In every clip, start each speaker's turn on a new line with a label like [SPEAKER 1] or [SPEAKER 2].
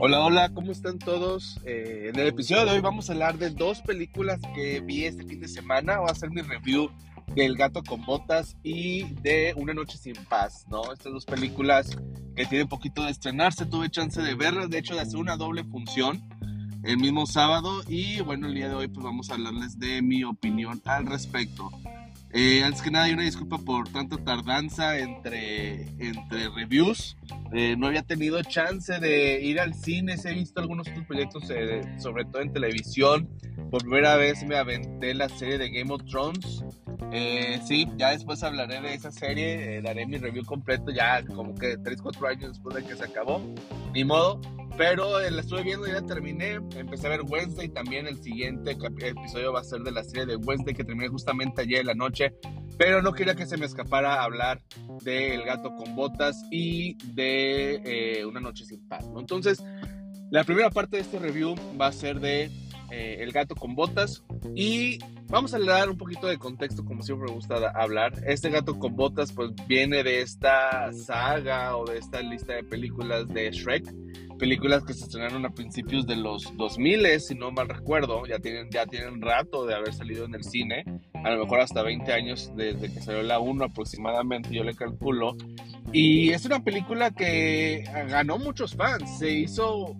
[SPEAKER 1] Hola, hola, ¿cómo están todos? Eh, en el episodio de hoy vamos a hablar de dos películas que vi este fin de semana. Voy a hacer mi review del Gato con Botas y de Una Noche Sin Paz, ¿no? Estas dos películas que tienen poquito de estrenarse, tuve chance de verlas, de hecho de hacer una doble función el mismo sábado y bueno, el día de hoy pues vamos a hablarles de mi opinión al respecto. Eh, antes que nada, hay una disculpa por tanta tardanza entre, entre reviews. Eh, no había tenido chance de ir al cine. He visto algunos otros proyectos, eh, sobre todo en televisión. Por primera vez me aventé la serie de Game of Thrones. sí, ya después hablaré de esa serie. daré mi review completo ya como que 3-4 años después de que se acabó. Ni modo. Pero la estuve viendo y ya terminé. Empecé a ver Wednesday. También el siguiente episodio va a ser de la serie de Wednesday que terminé justamente ayer en la noche. Pero no quería que se me escapara hablar de El gato con botas y de eh, Una noche sin paz. Entonces, la primera parte de este review va a ser de eh, El gato con botas. Y vamos a dar un poquito de contexto, como siempre me gusta hablar. Este gato con botas, pues viene de esta saga o de esta lista de películas de Shrek películas que se estrenaron a principios de los 2000, si no mal recuerdo, ya tienen, ya tienen rato de haber salido en el cine, a lo mejor hasta 20 años desde que salió la 1 aproximadamente, yo le calculo. Y es una película que ganó muchos fans, se hizo,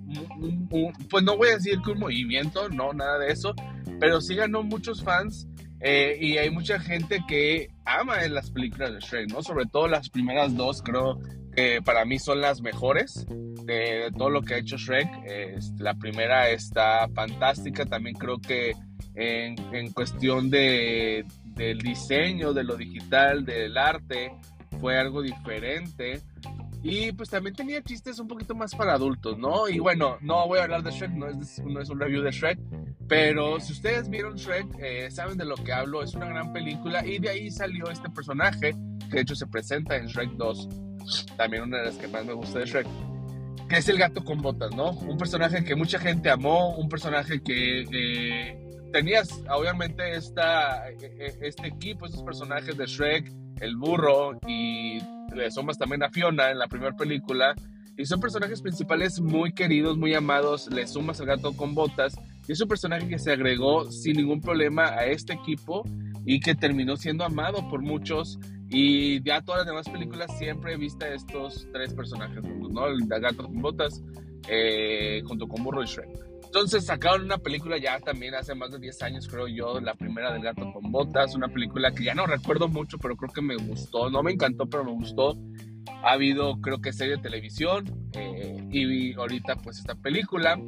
[SPEAKER 1] pues no voy a decir que un movimiento, no, nada de eso, pero sí ganó muchos fans. Eh, y hay mucha gente que ama las películas de Shrek, ¿no? Sobre todo las primeras dos, creo que para mí son las mejores de, todo lo que ha hecho Shrek. la primera está fantástica, también creo que en, en cuestión de, del diseño, de lo digital, del arte, fue algo diferente. Y pues también tenía chistes un poquito más para adultos, ¿no? Y bueno, no voy a hablar de Shrek, no es, no es un review de Shrek, pero si ustedes vieron Shrek, eh, saben de lo que hablo, es una gran película y de ahí salió este personaje, que de hecho se presenta en Shrek 2, también una de las que más me gusta de Shrek, que es el gato con botas, ¿no? Un personaje que mucha gente amó, un personaje que eh, tenías obviamente esta, e, e, este equipo, estos personajes de Shrek, el burro y le sumas también a Fiona en la primera película. Y son personajes principales muy queridos, muy amados. Le sumas al gato con botas. Y es un personaje que se agregó sin ningún problema a este equipo y que terminó siendo amado por muchos. Y ya todas las demás películas siempre he visto estos tres personajes ¿no? El gato con botas, eh, junto con Burro y Shrek. Entonces sacaron una película ya también hace más de 10 años, creo yo, la primera del gato con botas, una película que ya no recuerdo mucho, pero creo que me gustó, no me encantó, pero me gustó. Ha habido, creo que, serie de televisión eh, y ahorita pues esta película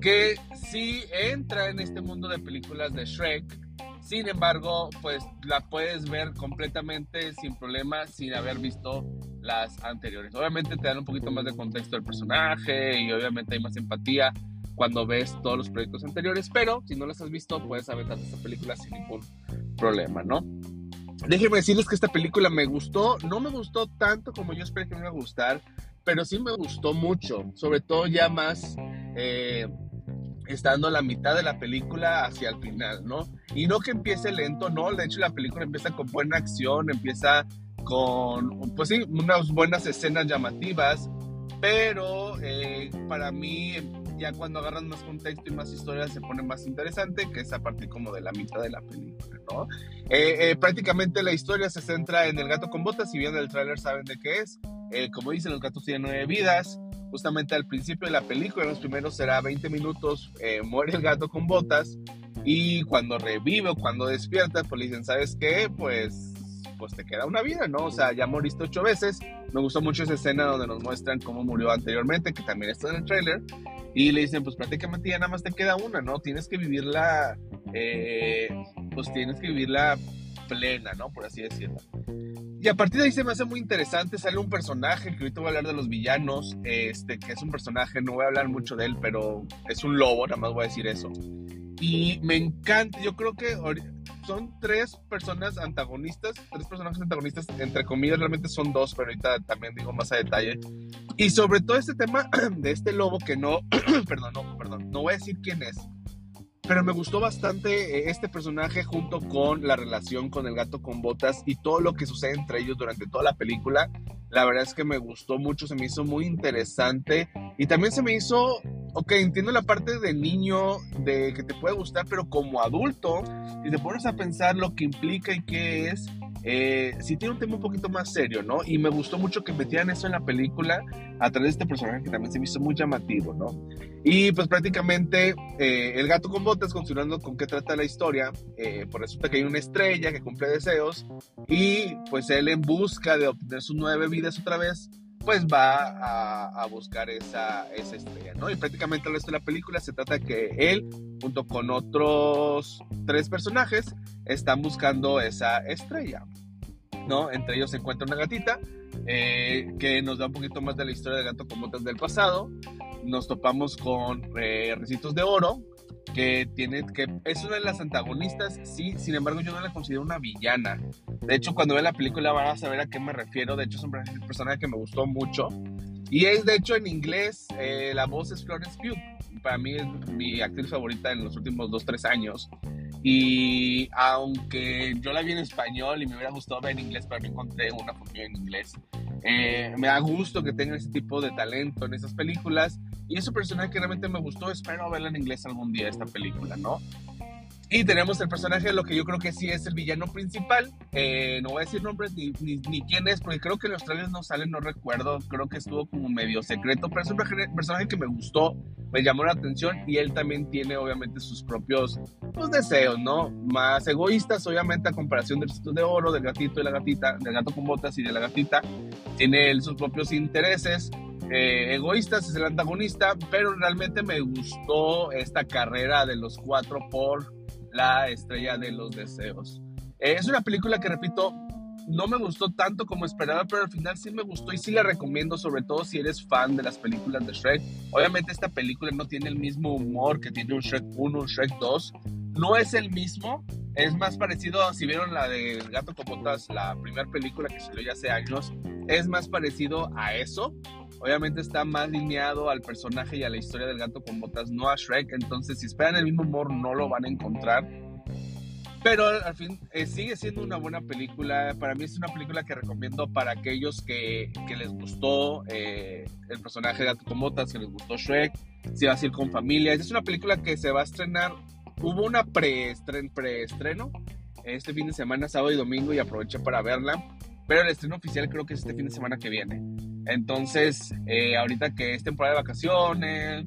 [SPEAKER 1] que sí entra en este mundo de películas de Shrek, sin embargo, pues la puedes ver completamente sin problema, sin haber visto las anteriores. Obviamente te dan un poquito más de contexto del personaje y obviamente hay más empatía cuando ves todos los proyectos anteriores, pero si no las has visto, puedes aventar esta película sin ningún problema, ¿no? Déjenme decirles que esta película me gustó, no me gustó tanto como yo esperé que me iba a gustar, pero sí me gustó mucho, sobre todo ya más eh, estando la mitad de la película hacia el final, ¿no? Y no que empiece lento, no, de hecho la película empieza con buena acción, empieza con, pues sí, unas buenas escenas llamativas, pero eh, para mí ya cuando agarran más contexto y más historia se pone más interesante, que es a partir como de la mitad de la película, ¿no? Eh, eh, prácticamente la historia se centra en el gato con botas, si bien el tráiler saben de qué es, como dicen, los gatos tienen nueve vidas, justamente al principio de la película, en los primeros será 20 minutos, eh, muere el gato con botas y cuando revive o cuando despierta, pues le dicen, ¿sabes qué? Pues, pues te queda una vida, ¿no? O sea, ya moriste ocho veces. Me gustó mucho esa escena donde nos muestran cómo murió anteriormente, que también está en el tráiler. Y le dicen, pues prácticamente ya nada más te queda una, ¿no? Tienes que vivirla, eh, pues tienes que vivirla plena, ¿no? Por así decirlo. Y a partir de ahí se me hace muy interesante, sale un personaje, que ahorita voy a hablar de los villanos, este, que es un personaje, no voy a hablar mucho de él, pero es un lobo, nada más voy a decir eso. Y me encanta, yo creo que son tres personas antagonistas, tres personajes antagonistas, entre comillas, realmente son dos, pero ahorita también digo más a detalle. Y sobre todo este tema de este lobo que no, perdón, no, perdón, no voy a decir quién es, pero me gustó bastante eh, este personaje junto con la relación con el gato con botas y todo lo que sucede entre ellos durante toda la película. La verdad es que me gustó mucho, se me hizo muy interesante y también se me hizo, ok, entiendo la parte de niño, de que te puede gustar, pero como adulto, si te pones a pensar lo que implica y qué es, eh, sí tiene un tema un poquito más serio, ¿no? Y me gustó mucho que metieran eso en la película a través de este personaje que también se me hizo muy llamativo, ¿no? Y pues prácticamente eh, el gato con botas, considerando con qué trata la historia, eh, pues resulta que hay una estrella que cumple deseos y pues él en busca de obtener sus nueve vidas otra vez, pues va a, a, buscar esa, esa estrella, ¿no? Y prácticamente el resto de la película se trata que él, junto con otros tres personajes, están buscando esa estrella, ¿no? Entre ellos se encuentra una gatita eh, que nos da un poquito más de la historia del gato con botas del pasado. Nos topamos con eh, Recitos de Oro, que tiene que es una de las antagonistas, sí, sin embargo yo no la considero una villana. De hecho, cuando vean la película van a saber a qué me refiero. De hecho, es un personaje que me gustó mucho. Y es, de hecho, en inglés, eh, la voz es Florence Pugh. Para mí es mi actriz favorita en los últimos 2-3 años. Y aunque yo la vi en español y me hubiera gustado ver en inglés, pero no encontré una función en inglés. Eh, me da gusto que tenga ese tipo de talento en esas películas. Y es un personaje que realmente me gustó. Espero verla en inglés algún día, esta película, ¿no? Y tenemos el personaje, lo que yo creo que sí es el villano principal. Eh, no voy a decir nombres ni, ni, ni, quién es, porque creo que los trailers no sale, no recuerdo. Creo que estuvo como medio secreto, pero es un personaje que me gustó, me llamó la atención y él también tiene obviamente sus propios pues, deseos, ¿no? Más egoístas, obviamente, a comparación del sitio de oro, del gatito y la gatita, del gato con botas y de la gatita. Tiene él sus propios intereses. Eh, egoístas es el antagonista, pero realmente me gustó esta carrera de los cuatro por la estrella de los deseos. Eh, es una película que, repito, no me gustó tanto como esperaba, pero al final sí me gustó y sí la recomiendo, sobre todo si eres fan de las películas de Shrek. Obviamente esta película no tiene el mismo humor que tiene un Shrek 1, un Shrek 2. No es el mismo, es más parecido, si vieron la de Gato con Botas, la primera película que salió ya hace años, es más parecido a eso. Obviamente está más lineado al personaje y a la historia del gato con botas, no a Shrek. Entonces, si esperan el mismo humor, no lo van a encontrar. Pero al fin eh, sigue siendo una buena película. Para mí es una película que recomiendo para aquellos que, que les gustó eh, el personaje de Botas, que les gustó Shrek, si vas a ir con familia. Es una película que se va a estrenar. Hubo una preestreno, este fin de semana, sábado y domingo, y aproveché para verla. Pero el estreno oficial creo que es este fin de semana que viene. Entonces, eh, ahorita que es temporada de vacaciones,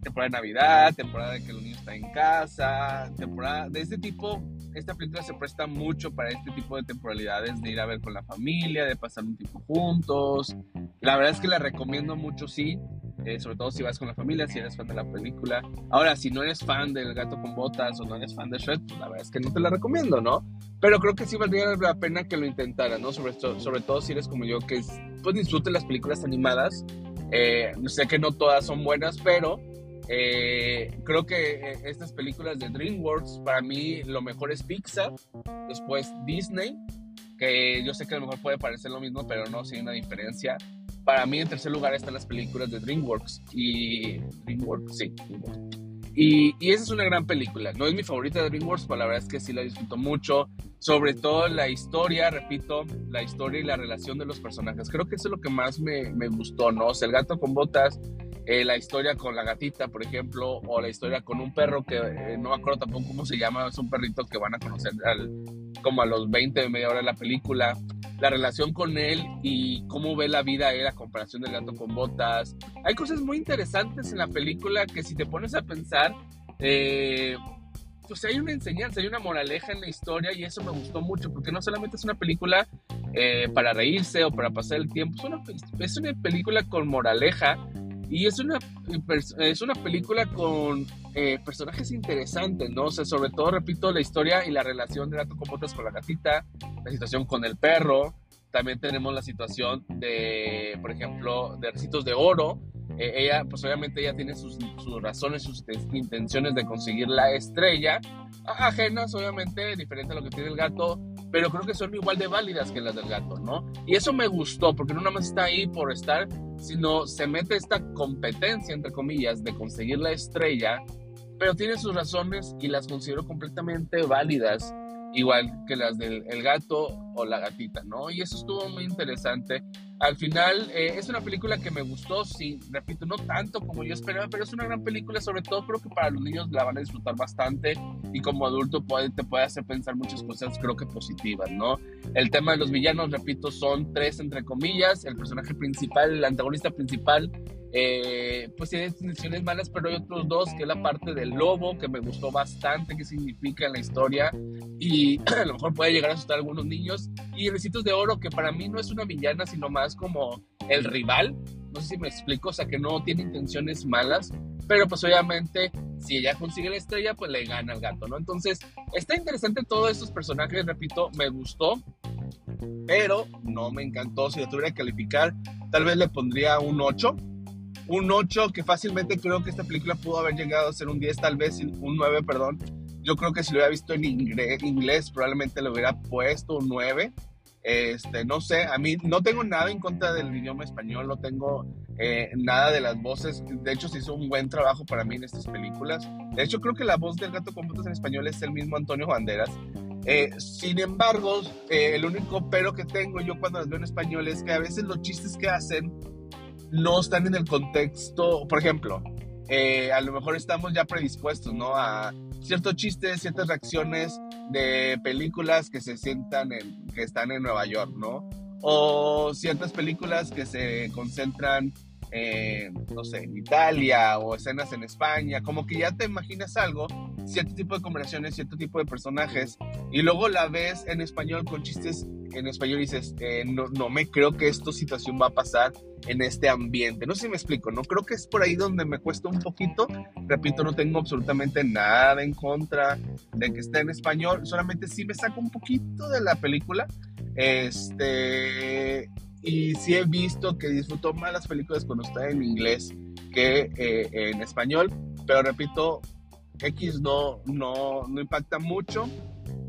[SPEAKER 1] temporada de Navidad, temporada de que el niño está en casa, temporada de este tipo, esta película se presta mucho para este tipo de temporalidades, de ir a ver con la familia, de pasar un tiempo juntos. La verdad es que la recomiendo mucho, sí. Eh, sobre todo si vas con la familia, si eres fan de la película. Ahora, si no eres fan del gato con botas o no eres fan de Shrek, pues la verdad es que no te la recomiendo, ¿no? Pero creo que sí valdría la pena que lo intentaras, ¿no? Sobre, sobre todo si eres como yo, que pues disfrute las películas animadas. Eh, sé que no todas son buenas, pero eh, creo que eh, estas películas de DreamWorks, para mí lo mejor es Pixar, después Disney, que yo sé que a lo mejor puede parecer lo mismo, pero no, sí hay una diferencia. Para mí, en tercer lugar están las películas de DreamWorks. Y. DreamWorks, sí. Y, y, esa es una gran película. No es mi favorita de DreamWorks, pero la verdad es que sí la disfruto mucho. Sobre todo la historia, repito, la historia y la relación de los personajes. Creo que eso es lo que más me, me gustó, ¿no? O sea, el gato con botas, eh, la historia con la gatita, por ejemplo, o la historia con un perro que eh, no me acuerdo tampoco cómo se llama, es un perrito que van a conocer al, como a los 20, media hora de la película la relación con él y cómo ve la vida él a comparación del gato con botas. Hay cosas muy interesantes en la película que si te pones a pensar, eh, pues hay una enseñanza, hay una moraleja en la historia y eso me gustó mucho porque no solamente es una película eh, para reírse o para pasar el tiempo, es una, es una película con moraleja y es una, es una película con eh, personajes interesantes, ¿no? O sea, sobre todo, repito, la historia y la relación de Gato con Botas con la gatita, la situación con el perro. También tenemos la situación de, por ejemplo, de Recitos de Oro. Eh, ella, pues obviamente ella tiene sus, sus razones, sus intenciones de conseguir la estrella, ajenas, obviamente, diferente a lo que tiene el gato, pero creo que son igual de válidas que las del gato, ¿no? Y eso me gustó, porque no nada más está ahí por estar, sino se mete esta competencia, entre comillas, de conseguir la estrella, pero tiene sus razones y las considero completamente válidas, igual que las del el gato o la gatita, ¿no? Y eso estuvo muy interesante. al final eh, es una película que me gustó, sí, repito, no tanto como yo esperaba, pero es una gran película, sobre todo creo que para los niños la van a disfrutar bastante y como adulto puede, te puede hacer pensar muchas cosas, creo que positivas, ¿no? El tema de los villanos, repito, son tres entre comillas, el personaje principal, el antagonista principal, eh, pues tiene intenciones malas, pero hay otros dos, que es la parte del lobo, que me gustó bastante, qué significa en la historia, y a lo mejor puede llegar a asustar a algunos niños, y Recitos de Oro, que para mí no es una villana, sino más como el rival, no sé si me explico, o sea, que no tiene intenciones malas, pero pues obviamente si ella consigue la estrella, pues le gana al gato, ¿no? Entonces, está interesante todos estos personajes, repito, me gustó, pero no me encantó. Si lo tuviera que calificar, tal vez le pondría un 8 un 8 que fácilmente creo que esta película pudo haber llegado a ser un 10, tal vez un 9, perdón. Yo creo que si lo hubiera visto en inglés, probablemente le hubiera puesto un 9. Este, no sé, a mí no tengo nada en contra del idioma español, no tengo eh, nada de las voces. De hecho, se hizo un buen trabajo para mí en estas películas. De hecho, creo que la voz del gato con botas en español es el mismo Antonio Banderas. Eh, sin embargo, eh, el único pero que tengo yo cuando las veo en español es que a veces los chistes que hacen no están en el contexto, por ejemplo, eh, a lo mejor estamos ya predispuestos, ¿no? A ciertos chistes, ciertas reacciones de películas que se sientan en, que están en Nueva York, ¿no? O ciertas películas que se concentran no sé, en Italia o escenas en España, como que ya te imaginas algo, cierto tipo de conversaciones, cierto tipo de personajes, y luego la ves en español con chistes en español y dices, eh, no, no me creo que esta situación va a pasar en este ambiente. No sé si me explico, no creo que es por ahí donde me cuesta un poquito. Repito, no tengo absolutamente nada en contra de que esté en español, solamente sí me saco un poquito de la película. Este, y sí he visto que disfruto más las películas cuando está en inglés que eh, en español, pero repito, X no, no, no impacta mucho,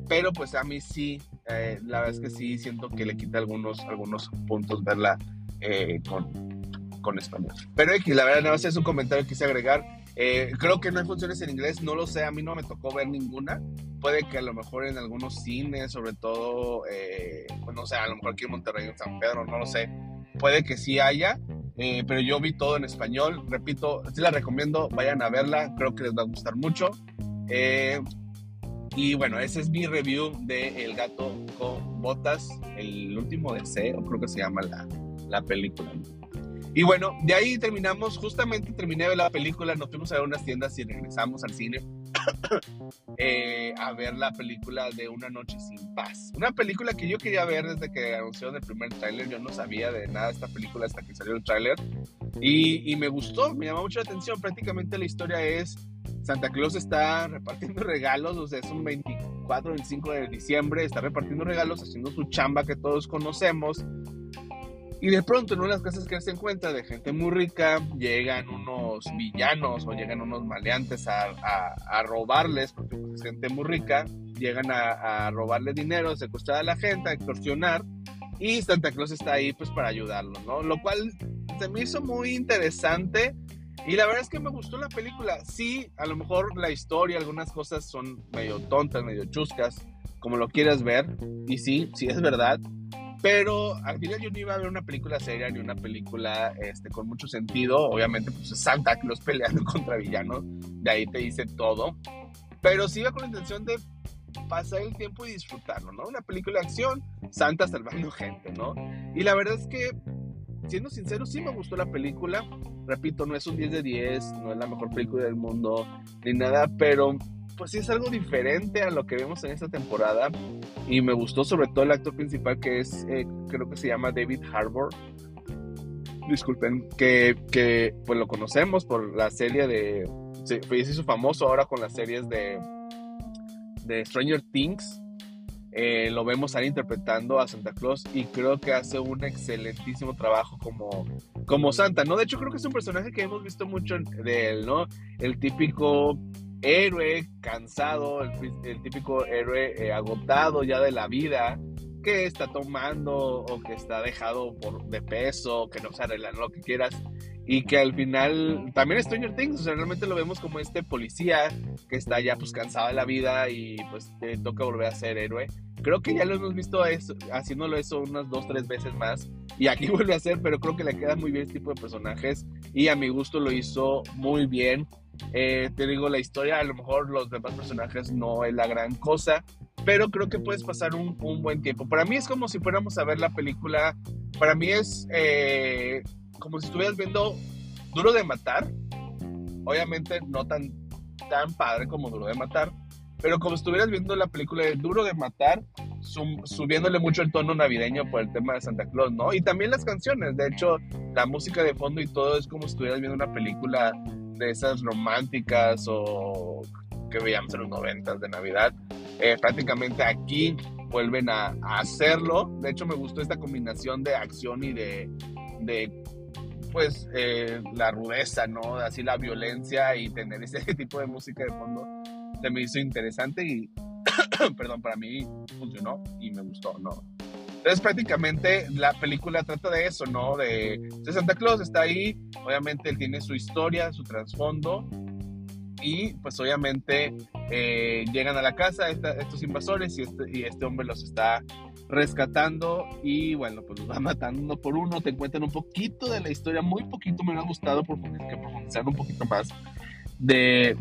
[SPEAKER 1] pero pues a mí sí, eh, la verdad es que sí siento que le quita algunos, algunos puntos verla eh, con, con español. Pero X, la verdad, nada más es un comentario que quise agregar. creo que no hay funciones en inglés, no lo sé, a mí no me tocó ver ninguna. Puede que a lo mejor en algunos cines, sobre todo, pues no sé, a lo mejor aquí en Monterrey, en San Pedro, no lo sé, puede que sí haya, eh, pero yo vi todo en español. Repito, sí la recomiendo, vayan a verla, creo que les va a gustar mucho. Eh, y bueno, ese es mi review de El gato con botas, el último deseo, creo que se llama la, la película. Y bueno, de ahí terminamos, justamente terminé de la película, nos fuimos a ver unas tiendas y regresamos al cine eh, a ver la película de Una Noche Sin Paz. Una película que yo quería ver desde que anunciaron el primer tráiler, yo no sabía de nada de esta película hasta que salió el tráiler. Y, y me gustó, me llamó mucho la atención, prácticamente la historia es Santa Claus está repartiendo regalos, o sea, es un 24, 25 de diciembre, está repartiendo regalos, haciendo su chamba que todos conocemos, y de pronto en una de las casas que se encuentra de gente muy rica, llegan unos villanos o llegan unos maleantes a, a, robarles, porque pues, es gente muy rica, llegan a, a robarle dinero, secuestrar a la gente, a extorsionar, y Santa Claus está ahí pues para ayudarlo, ¿no? Lo cual se me hizo muy interesante y la verdad es que me gustó la película. Sí, a lo mejor la historia, algunas cosas son medio tontas, medio chuscas, como lo quieras ver, y sí, sí es verdad, pero al final yo no iba a ver una película seria ni una película este, con mucho sentido. Obviamente, pues es Santa Claus peleando contra villanos. De ahí te dice todo. Pero sí iba con la intención de pasar el tiempo y disfrutarlo, ¿no? Una película de acción, Santa salvando gente, ¿no? Y la verdad es que, siendo sincero, sí me gustó la película. Repito, no es un 10 de 10, no es la mejor película del mundo, ni nada, pero pues sí es algo diferente a lo que vemos en esta temporada y me gustó sobre todo el actor principal que es, eh, creo que se llama David Harbour. Disculpen, que, pues lo conocemos por la serie de, se, hizo famoso ahora con las series de, de Stranger Things. Eh, lo vemos ahí interpretando a Santa Claus y creo que hace un excelentísimo trabajo como, como Santa, ¿no? De hecho creo que es un personaje que hemos visto mucho de él, ¿no? El típico héroe cansado, el, típico héroe eh, agotado ya de la vida, que está tomando o que está dejado por, de peso, que no se arregla lo que quieras. Y que al final también Stranger Things, o sea, realmente lo vemos como este policía que está ya pues cansado de la vida y pues te toca volver a ser héroe. creo que ya lo hemos visto eso, haciéndolo eso unas dos, tres veces más. Y aquí vuelve a hacer, pero creo que le queda muy bien este tipo de personajes. Y a mi gusto lo hizo muy bien. Eh, te digo, la historia, a lo mejor los demás personajes no es la gran cosa, pero creo que puedes pasar un, un buen tiempo. Para mí es como si fuéramos a ver la película, para mí es eh, como si estuvieras viendo Duro de Matar, obviamente no tan, tan padre como Duro de Matar, pero como estuvieras viendo la película de Duro de Matar, subiéndole mucho el tono navideño por el tema de Santa Claus, ¿no? Y también las canciones, de hecho, la música de fondo y todo es como si estuvieras viendo una película de esas románticas o que veíamos en los noventas de Navidad. Eh, prácticamente aquí vuelven a, hacerlo. De hecho, me gustó esta combinación de acción y de, de pues, eh, la rudeza, ¿no? Así la violencia y tener ese tipo de música de fondo se me hizo interesante y, perdón, para mí funcionó y me gustó, ¿no? Entonces prácticamente la película trata de eso, ¿no? De, de Santa Claus está ahí, obviamente él tiene su historia, su trasfondo y pues obviamente eh, llegan a la casa estos invasores y este, y este hombre los está rescatando y bueno, pues los va matando uno por uno, te cuentan un poquito de la historia, muy poquito me ha gustado que profundizar un poquito más de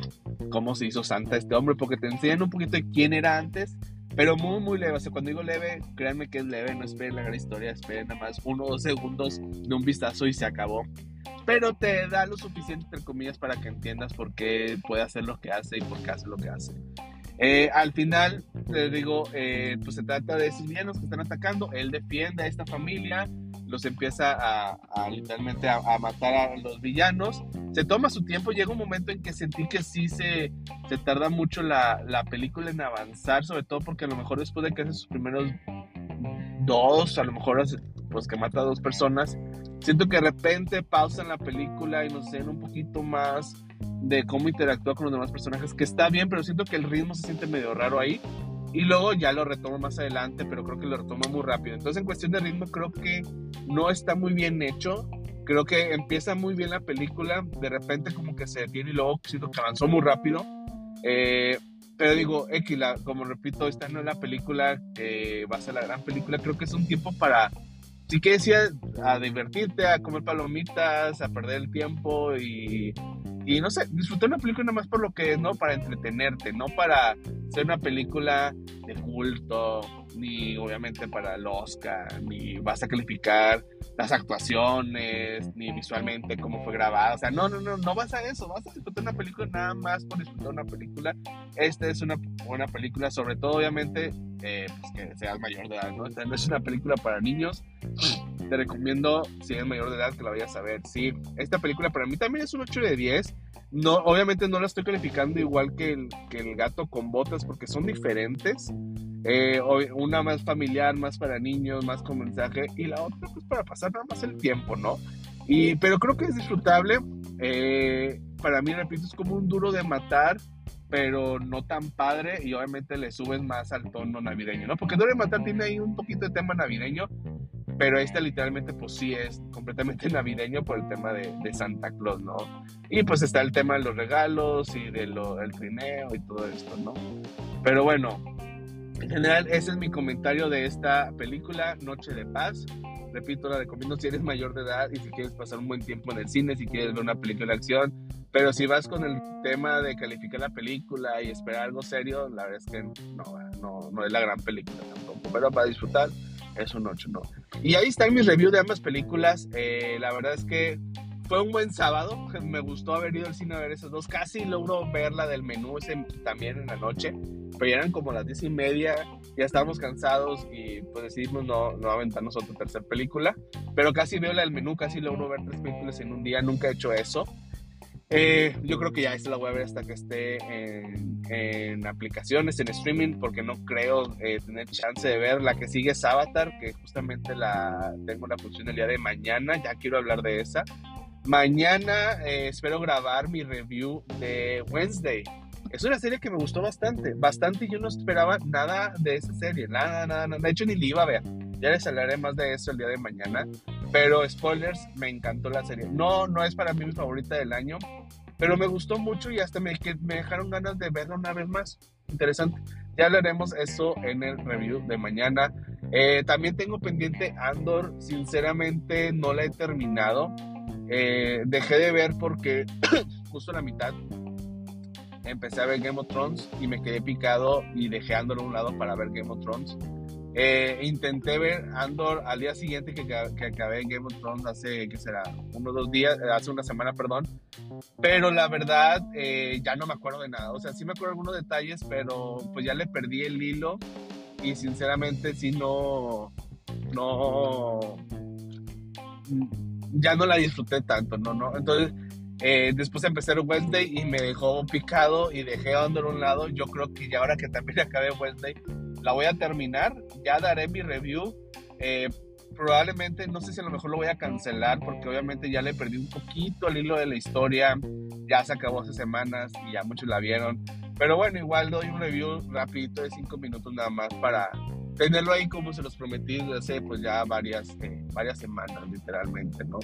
[SPEAKER 1] cómo se hizo Santa este hombre, porque te enseñan un poquito de quién era antes pero muy, muy leve. O sea, cuando digo leve, créanme que es leve. No esperen la gran historia. Esperen nada más uno o dos segundos de un vistazo y se acabó. Pero te da lo suficiente, entre comillas, para que entiendas por qué puede hacer lo que hace y por qué hace lo que hace. Eh, al final, te digo, eh, pues se trata de esos villanos que están atacando. Él defiende a esta familia los empieza a, literalmente a, matar a los villanos. Se toma su tiempo, llega un momento en que sentí que sí se, se tarda mucho la, la película en avanzar, sobre todo porque a lo mejor después de que hace sus primeros dos, a lo mejor pues que mata a dos personas, siento que de repente pausan la película y nos den un poquito más de cómo interactúa con los demás personajes, que está bien, pero siento que el ritmo se siente medio raro ahí. Y luego ya lo retomo más adelante, pero creo que lo retomo muy rápido. Entonces, en cuestión de ritmo, creo que no está muy bien hecho. Creo que empieza muy bien la película, de repente como que se detiene y luego que avanzó muy rápido. Eh, pero digo, X, como repito, esta no es la película que va a ser la gran película. Creo que es un tiempo para, sí que decía, a divertirte, a comer palomitas, a perder el tiempo y y no sé, disfrutar una película nada más por lo que es, ¿no? Para entretenerte, no para ser una película de culto, ni obviamente para el Oscar, ni vas a calificar las actuaciones, ni visualmente cómo fue grabada. O sea, no, no, no, no vas a eso, vas a disfrutar una película nada más por disfrutar una película. Esta es una buena película, sobre todo, obviamente, eh, pues que seas mayor de edad, ¿no? Esta no es una película para niños. Te recomiendo, si eres mayor de edad, que la vayas a ver. Sí, esta película para mí también es un 8 de 10. No, obviamente no la estoy calificando igual que el, que el gato con botas porque son diferentes. Eh, una más familiar, más para niños, más con mensaje, y la otra pues para pasar nada más el tiempo, ¿no? Y, pero creo que es disfrutable. Eh, para mí, repito, es como un duro de matar, pero no tan padre y obviamente le subes más al tono navideño, ¿no? Porque de Matar tiene ahí un poquito de tema navideño, pero este literalmente pues sí es completamente navideño por el tema de, de Santa Claus, ¿no? Y pues está el tema de los regalos y del trineo y todo esto, ¿no? Pero bueno, en general ese es mi comentario de esta película, Noche de Paz. Repito, la recomiendo si eres mayor de edad y si quieres pasar un buen tiempo en el cine, si quieres ver una película de acción, pero si vas con el tema de calificar la película y esperar algo serio, la verdad es que no, no, no es la gran película tampoco, pero para disfrutar es un 8, ¿no? Y ahí está mi review de ambas películas. Eh, la verdad es que fue un buen sábado. Me gustó haber ido al cine a ver esas dos. Casi logro ver la del menú ese también en la noche. Pero ya eran como las diez y media. Ya estábamos cansados y pues decidimos no, no aventarnos otra tercera película. Pero casi veo la del menú. Casi logro ver tres películas en un día. Nunca he hecho eso. Eh, yo creo que ya esta la voy a ver hasta que esté en, aplicaciones, en streaming, porque no creo eh, tener chance de ver. La que sigue es Avatar, que justamente la tengo la función el día de mañana. Ya quiero hablar de esa. Mañana eh, espero grabar mi review de Wednesday. Es una serie que me gustó bastante, bastante. Yo no esperaba nada de esa serie, nada, nada, nada. De hecho, ni le iba a ver. Ya les hablaré más de eso el día de mañana. Pero spoilers, me encantó la serie. No, no es para mí mi favorita del año, pero me gustó mucho y hasta me, dejaron ganas de verla una vez más. Interesante. ya hablaremos eso en el review de mañana. Eh, también tengo pendiente Andor, sinceramente no la he terminado. Eh, dejé de ver porque justo a la mitad empecé a ver Game of Thrones y me quedé picado y dejé Andor a un lado para ver Game of Thrones. Eh, intenté ver Andor al día siguiente que, que, acabé Game of Thrones hace, ¿qué será? Unos dos días, hace una semana, perdón. Pero la verdad, eh, ya no me acuerdo de nada. O sea, sí me acuerdo de algunos detalles, pero pues ya le perdí el hilo. Y sinceramente, sí no. No. Ya no la disfruté tanto, ¿no? no Entonces, eh, después empecé el Wednesday y me dejó picado y dejé Andor a un lado. Yo creo que ya ahora que también acabé Wednesday, la voy a terminar, ya daré mi review. Eh, probablemente, no sé si a lo mejor lo voy a cancelar porque obviamente ya le perdí un poquito el hilo de la historia, ya se acabó hace semanas y ya muchos la vieron. Pero bueno, igual doy un review rapidito de 5 minutos nada más para tenerlo ahí como se los prometí hace pues ya varias, eh, varias semanas literalmente, ¿no?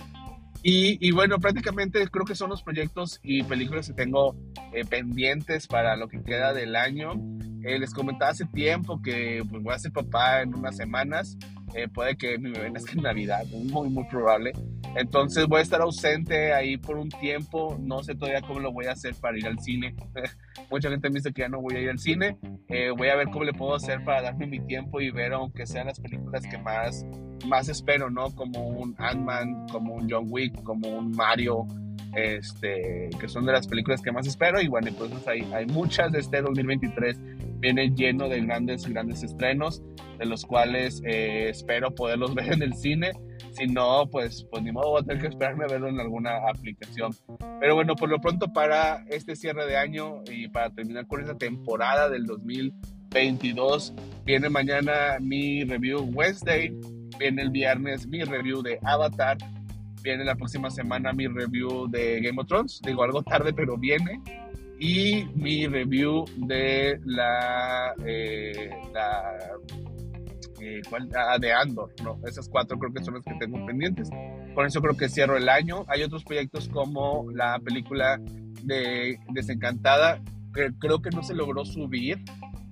[SPEAKER 1] Y, y, bueno, prácticamente creo que son los proyectos y películas que tengo eh, pendientes para lo que queda del año. Eh, les comentaba hace tiempo que pues, voy a ser papá en unas semanas. Eh, puede que mi bebé nazca en Navidad, muy, muy probable. Entonces voy a estar ausente ahí por un tiempo. No sé todavía cómo lo voy a hacer para ir al cine. Mucha gente me dice que ya no voy a ir al cine. voy a ver cómo le puedo hacer para darme mi tiempo y ver, aunque sean las películas que más más espero, ¿no? Como un Ant-Man, como un John Wick, como un Mario, este, que son de las películas que más espero. Y bueno, entonces hay, hay muchas de este 2023. Viene lleno de grandes, grandes estrenos, de los cuales eh, espero poderlos ver en el cine. Si no, pues, pues ni modo, voy a tener que esperarme a verlo en alguna aplicación. Pero bueno, por lo pronto para este cierre de año y para terminar con esta temporada del 2022, viene mañana mi review Wednesday Viene el viernes mi review de Avatar. Viene la próxima semana mi review de Game of Thrones. Digo algo tarde, pero viene. Y mi review de la. Eh, eh, ah, de Andor, ¿no? Esas cuatro creo que son las que tengo pendientes. Con eso creo que cierro el año. Hay otros proyectos como la película de Desencantada, creo que no se logró subir.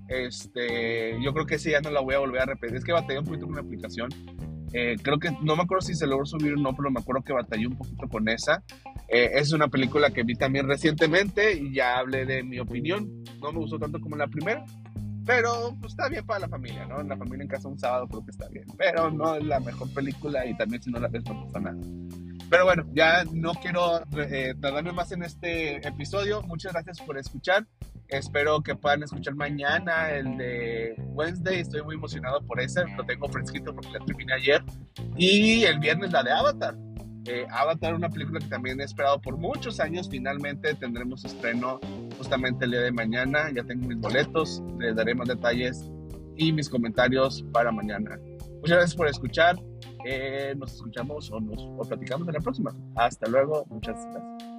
[SPEAKER 1] Este, yo creo que sí, ya no la voy a volver a repetir. Es que batallé un poquito con la aplicación. Eh, creo que no me acuerdo si se logró subir o no, pero me acuerdo que batallé un poquito con esa. Eh, es una película que vi también recientemente y ya hablé de mi opinión. No me gustó tanto como la primera, pero pues, está bien para la familia, ¿no? La familia en casa un sábado creo que está bien, pero no es la mejor película y también si no la ves no pasa nada. Pero bueno, ya no quiero eh, tardarme más en este episodio. Muchas gracias por escuchar. Espero que puedan escuchar mañana el de Wednesday. Estoy muy emocionado por ese. Lo tengo fresquito porque la terminé ayer. Y el viernes la de Avatar. Eh, Avatar, una película que también he esperado por muchos años. Finalmente tendremos estreno justamente el día de mañana. Ya tengo mis boletos. Les daré más detalles y mis comentarios para mañana. Muchas gracias por escuchar. Eh, nos escuchamos o nos o platicamos en la próxima. Hasta luego. Muchas gracias.